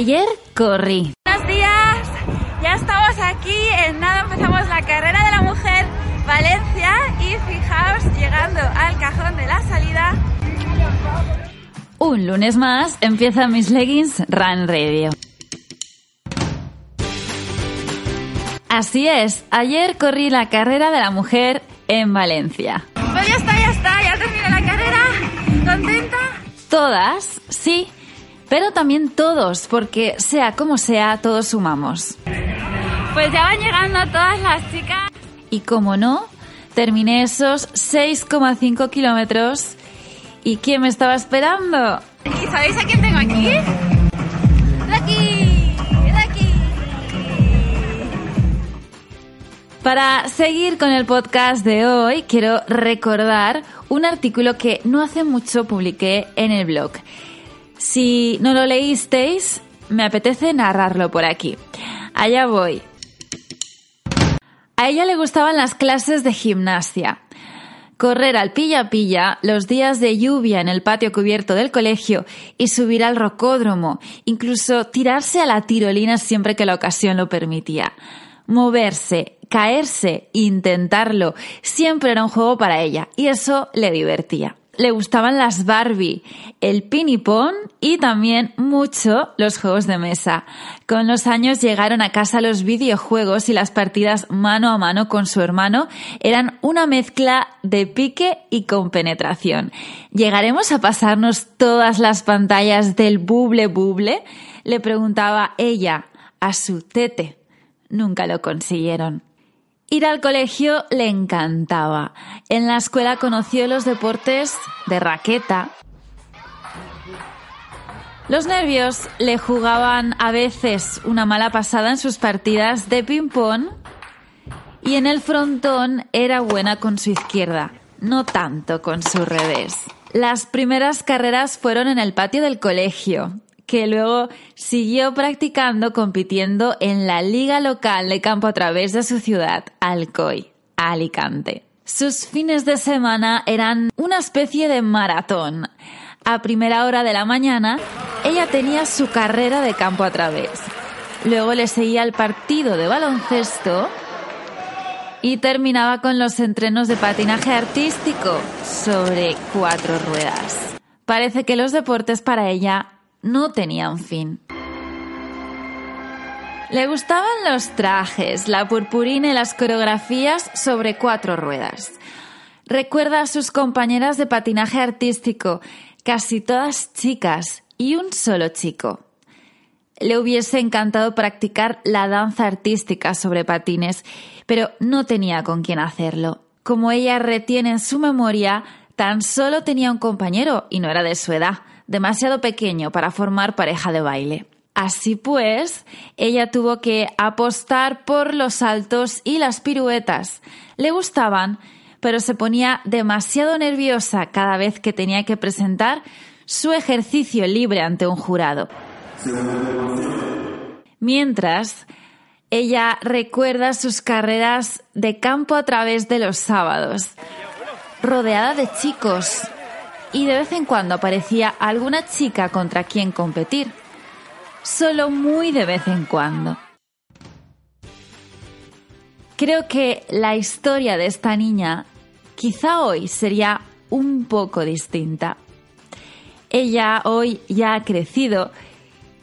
Ayer corrí. Buenos días, ya estamos aquí, en nada empezamos la carrera de la mujer Valencia y fijaos, llegando al cajón de la salida. Un lunes más empieza mis leggings Run Radio. Así es, ayer corrí la carrera de la mujer en Valencia. Pues ya está, ya está, ya terminé la carrera. ¿Contenta? Todas, sí, pero también todos, porque sea como sea, todos sumamos. Pues ya van llegando todas las chicas. Y como no, terminé esos 6,5 kilómetros. ¿Y quién me estaba esperando? ¿Y sabéis a quién tengo aquí? ¡Lucky! ¡Lucky! Para seguir con el podcast de hoy, quiero recordar un artículo que no hace mucho publiqué en el blog. Si no lo leísteis, me apetece narrarlo por aquí. Allá voy. A ella le gustaban las clases de gimnasia. Correr al pilla pilla los días de lluvia en el patio cubierto del colegio y subir al rocódromo, incluso tirarse a la tirolina siempre que la ocasión lo permitía. Moverse, caerse, intentarlo, siempre era un juego para ella y eso le divertía le gustaban las Barbie, el pinipón y también mucho los juegos de mesa. Con los años llegaron a casa los videojuegos y las partidas mano a mano con su hermano eran una mezcla de pique y compenetración. ¿Llegaremos a pasarnos todas las pantallas del buble buble? Le preguntaba ella a su tete. Nunca lo consiguieron. Ir al colegio le encantaba. En la escuela conoció los deportes de raqueta. Los nervios le jugaban a veces una mala pasada en sus partidas de ping-pong y en el frontón era buena con su izquierda, no tanto con su revés. Las primeras carreras fueron en el patio del colegio que luego siguió practicando compitiendo en la liga local de campo a través de su ciudad, Alcoy, Alicante. Sus fines de semana eran una especie de maratón. A primera hora de la mañana, ella tenía su carrera de campo a través. Luego le seguía el partido de baloncesto y terminaba con los entrenos de patinaje artístico sobre cuatro ruedas. Parece que los deportes para ella no tenían fin. Le gustaban los trajes, la purpurina y las coreografías sobre cuatro ruedas. Recuerda a sus compañeras de patinaje artístico, casi todas chicas y un solo chico. Le hubiese encantado practicar la danza artística sobre patines, pero no tenía con quién hacerlo. Como ella retiene en su memoria, tan solo tenía un compañero y no era de su edad demasiado pequeño para formar pareja de baile. Así pues, ella tuvo que apostar por los saltos y las piruetas. Le gustaban, pero se ponía demasiado nerviosa cada vez que tenía que presentar su ejercicio libre ante un jurado. Mientras, ella recuerda sus carreras de campo a través de los sábados, rodeada de chicos y de vez en cuando aparecía alguna chica contra quien competir. Solo muy de vez en cuando. Creo que la historia de esta niña quizá hoy sería un poco distinta. Ella hoy ya ha crecido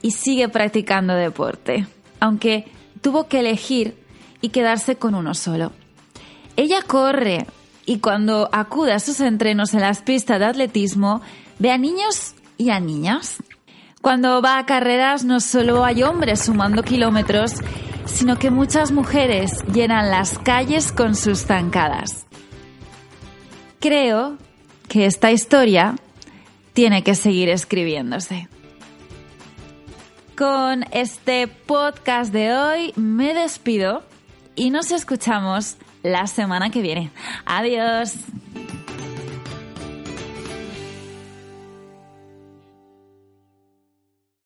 y sigue practicando deporte, aunque tuvo que elegir y quedarse con uno solo. Ella corre, y cuando acude a sus entrenos en las pistas de atletismo, ve a niños y a niñas. Cuando va a carreras no solo hay hombres sumando kilómetros, sino que muchas mujeres llenan las calles con sus zancadas. Creo que esta historia tiene que seguir escribiéndose. Con este podcast de hoy me despido y nos escuchamos la semana que viene. Adiós.